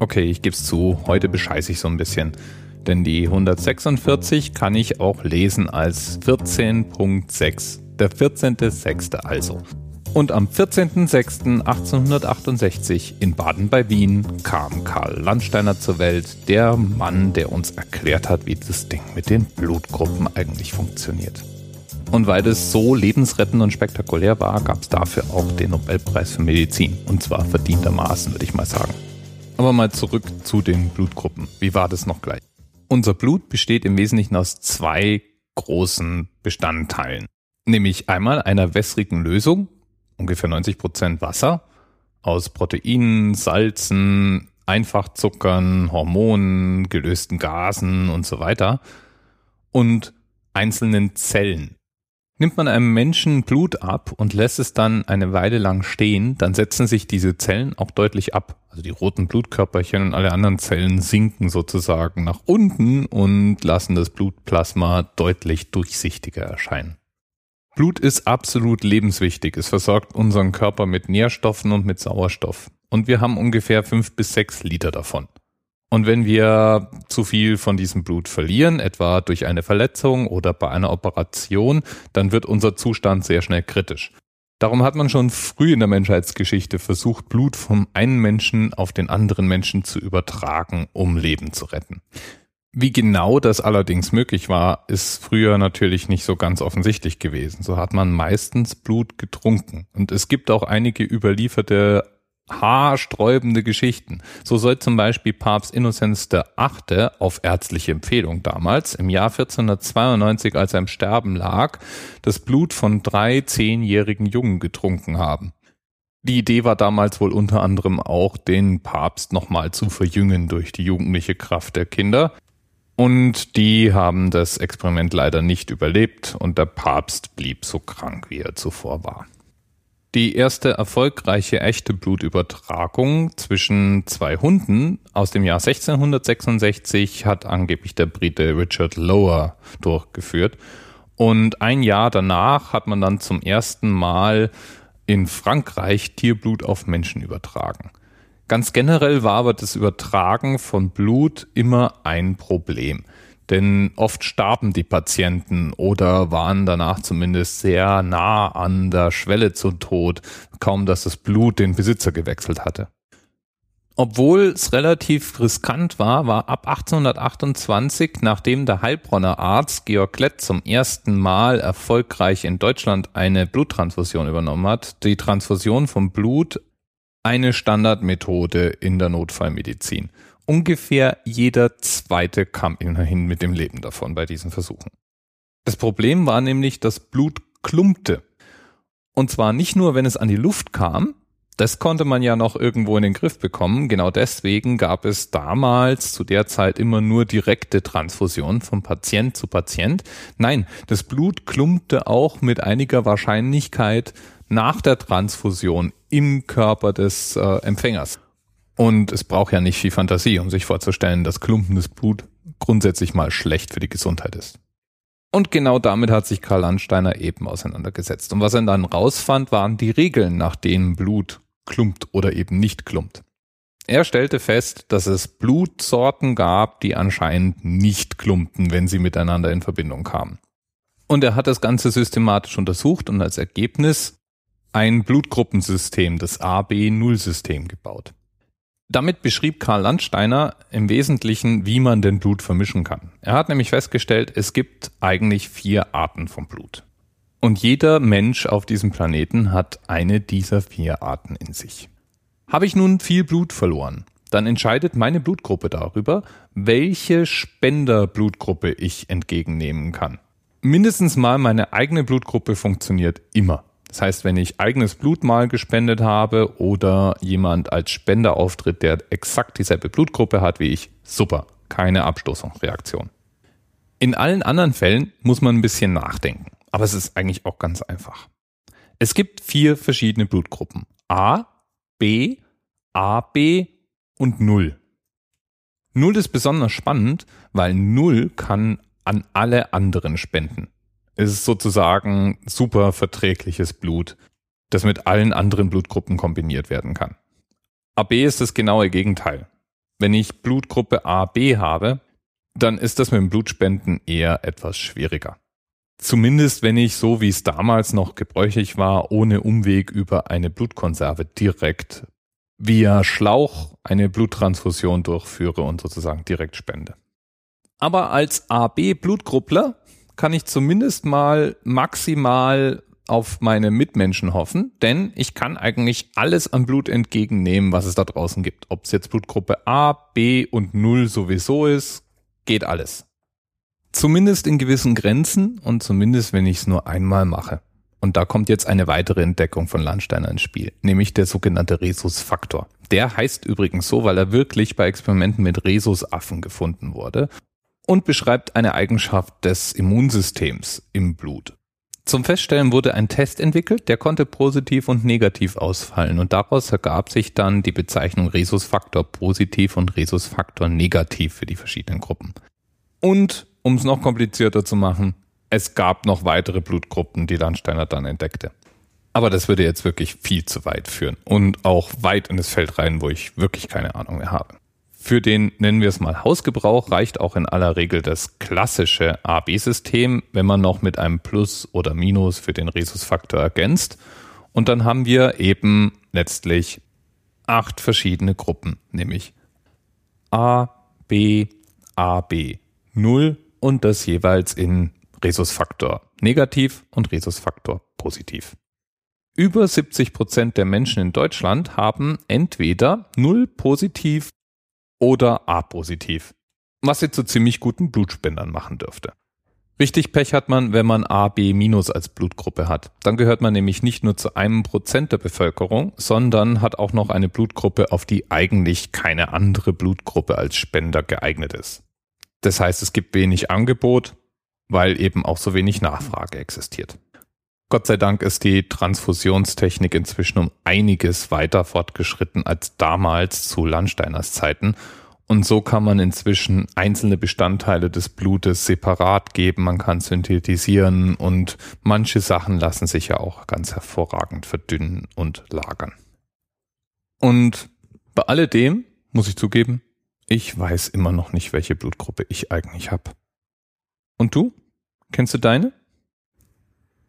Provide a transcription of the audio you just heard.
Okay, ich gebe es zu, heute bescheiße ich so ein bisschen. Denn die 146 kann ich auch lesen als 14.6. Der 14.6. also. Und am 14.06.1868 in Baden bei Wien kam Karl Landsteiner zur Welt, der Mann, der uns erklärt hat, wie das Ding mit den Blutgruppen eigentlich funktioniert. Und weil das so lebensrettend und spektakulär war, gab es dafür auch den Nobelpreis für Medizin. Und zwar verdientermaßen, würde ich mal sagen. Aber mal zurück zu den Blutgruppen. Wie war das noch gleich? Unser Blut besteht im Wesentlichen aus zwei großen Bestandteilen. Nämlich einmal einer wässrigen Lösung, ungefähr 90 Prozent Wasser, aus Proteinen, Salzen, Einfachzuckern, Hormonen, gelösten Gasen und so weiter und einzelnen Zellen. Nimmt man einem Menschen Blut ab und lässt es dann eine Weile lang stehen, dann setzen sich diese Zellen auch deutlich ab. Also die roten Blutkörperchen und alle anderen Zellen sinken sozusagen nach unten und lassen das Blutplasma deutlich durchsichtiger erscheinen. Blut ist absolut lebenswichtig. Es versorgt unseren Körper mit Nährstoffen und mit Sauerstoff. Und wir haben ungefähr fünf bis sechs Liter davon. Und wenn wir zu viel von diesem Blut verlieren, etwa durch eine Verletzung oder bei einer Operation, dann wird unser Zustand sehr schnell kritisch. Darum hat man schon früh in der Menschheitsgeschichte versucht, Blut vom einen Menschen auf den anderen Menschen zu übertragen, um Leben zu retten. Wie genau das allerdings möglich war, ist früher natürlich nicht so ganz offensichtlich gewesen. So hat man meistens Blut getrunken. Und es gibt auch einige überlieferte haarsträubende Geschichten. So soll zum Beispiel Papst Innozenz VIII. auf ärztliche Empfehlung damals im Jahr 1492, als er im Sterben lag, das Blut von drei zehnjährigen Jungen getrunken haben. Die Idee war damals wohl unter anderem auch, den Papst nochmal zu verjüngen durch die jugendliche Kraft der Kinder. Und die haben das Experiment leider nicht überlebt und der Papst blieb so krank, wie er zuvor war. Die erste erfolgreiche echte Blutübertragung zwischen zwei Hunden aus dem Jahr 1666 hat angeblich der Brite Richard Lower durchgeführt. Und ein Jahr danach hat man dann zum ersten Mal in Frankreich Tierblut auf Menschen übertragen. Ganz generell war aber das Übertragen von Blut immer ein Problem. Denn oft starben die Patienten oder waren danach zumindest sehr nah an der Schwelle zum Tod, kaum dass das Blut den Besitzer gewechselt hatte. Obwohl es relativ riskant war, war ab 1828, nachdem der Heilbronner Arzt Georg Klett zum ersten Mal erfolgreich in Deutschland eine Bluttransfusion übernommen hat, die Transfusion von Blut eine Standardmethode in der Notfallmedizin ungefähr jeder zweite kam immerhin mit dem Leben davon bei diesen Versuchen. Das Problem war nämlich, dass Blut klumpte. Und zwar nicht nur, wenn es an die Luft kam, das konnte man ja noch irgendwo in den Griff bekommen. Genau deswegen gab es damals zu der Zeit immer nur direkte Transfusion von Patient zu Patient. Nein, das Blut klumpte auch mit einiger Wahrscheinlichkeit nach der Transfusion im Körper des äh, Empfängers. Und es braucht ja nicht viel Fantasie, um sich vorzustellen, dass klumpendes Blut grundsätzlich mal schlecht für die Gesundheit ist. Und genau damit hat sich Karl Landsteiner eben auseinandergesetzt. Und was er dann rausfand, waren die Regeln, nach denen Blut klumpt oder eben nicht klumpt. Er stellte fest, dass es Blutsorten gab, die anscheinend nicht klumpten, wenn sie miteinander in Verbindung kamen. Und er hat das Ganze systematisch untersucht und als Ergebnis ein Blutgruppensystem, das AB-Null-System gebaut. Damit beschrieb Karl Landsteiner im Wesentlichen, wie man denn Blut vermischen kann. Er hat nämlich festgestellt, es gibt eigentlich vier Arten von Blut. Und jeder Mensch auf diesem Planeten hat eine dieser vier Arten in sich. Habe ich nun viel Blut verloren, dann entscheidet meine Blutgruppe darüber, welche Spenderblutgruppe ich entgegennehmen kann. Mindestens mal meine eigene Blutgruppe funktioniert immer. Das heißt, wenn ich eigenes Blut mal gespendet habe oder jemand als Spender auftritt, der exakt dieselbe Blutgruppe hat wie ich, super, keine Abstoßungsreaktion. In allen anderen Fällen muss man ein bisschen nachdenken, aber es ist eigentlich auch ganz einfach. Es gibt vier verschiedene Blutgruppen. A, B, AB und Null. Null ist besonders spannend, weil Null kann an alle anderen spenden ist sozusagen super verträgliches Blut, das mit allen anderen Blutgruppen kombiniert werden kann. AB ist das genaue Gegenteil. Wenn ich Blutgruppe AB habe, dann ist das mit dem Blutspenden eher etwas schwieriger. Zumindest wenn ich, so wie es damals noch gebräuchlich war, ohne Umweg über eine Blutkonserve direkt via Schlauch eine Bluttransfusion durchführe und sozusagen direkt spende. Aber als AB-Blutgruppler kann ich zumindest mal maximal auf meine Mitmenschen hoffen, denn ich kann eigentlich alles an Blut entgegennehmen, was es da draußen gibt. Ob es jetzt Blutgruppe A, B und 0 sowieso ist, geht alles. Zumindest in gewissen Grenzen und zumindest, wenn ich es nur einmal mache. Und da kommt jetzt eine weitere Entdeckung von Landsteiner ins Spiel, nämlich der sogenannte Rhesusfaktor. Der heißt übrigens so, weil er wirklich bei Experimenten mit Rhesusaffen gefunden wurde und beschreibt eine Eigenschaft des Immunsystems im Blut. Zum Feststellen wurde ein Test entwickelt, der konnte positiv und negativ ausfallen und daraus ergab sich dann die Bezeichnung Rhesusfaktor positiv und Rhesusfaktor negativ für die verschiedenen Gruppen. Und um es noch komplizierter zu machen, es gab noch weitere Blutgruppen, die Landsteiner dann entdeckte. Aber das würde jetzt wirklich viel zu weit führen und auch weit in das Feld rein, wo ich wirklich keine Ahnung mehr habe. Für den, nennen wir es mal, Hausgebrauch reicht auch in aller Regel das klassische AB-System, wenn man noch mit einem Plus oder Minus für den Rhesusfaktor ergänzt. Und dann haben wir eben letztlich acht verschiedene Gruppen, nämlich A, B, AB, 0 und das jeweils in Rhesusfaktor negativ und Rhesusfaktor positiv. Über 70 Prozent der Menschen in Deutschland haben entweder 0 positiv oder A positiv, was sie zu ziemlich guten Blutspendern machen dürfte. Richtig Pech hat man, wenn man AB als Blutgruppe hat. Dann gehört man nämlich nicht nur zu einem Prozent der Bevölkerung, sondern hat auch noch eine Blutgruppe, auf die eigentlich keine andere Blutgruppe als Spender geeignet ist. Das heißt, es gibt wenig Angebot, weil eben auch so wenig Nachfrage existiert. Gott sei Dank ist die Transfusionstechnik inzwischen um einiges weiter fortgeschritten als damals zu Landsteiners Zeiten. Und so kann man inzwischen einzelne Bestandteile des Blutes separat geben, man kann synthetisieren und manche Sachen lassen sich ja auch ganz hervorragend verdünnen und lagern. Und bei alledem muss ich zugeben, ich weiß immer noch nicht, welche Blutgruppe ich eigentlich habe. Und du? Kennst du deine?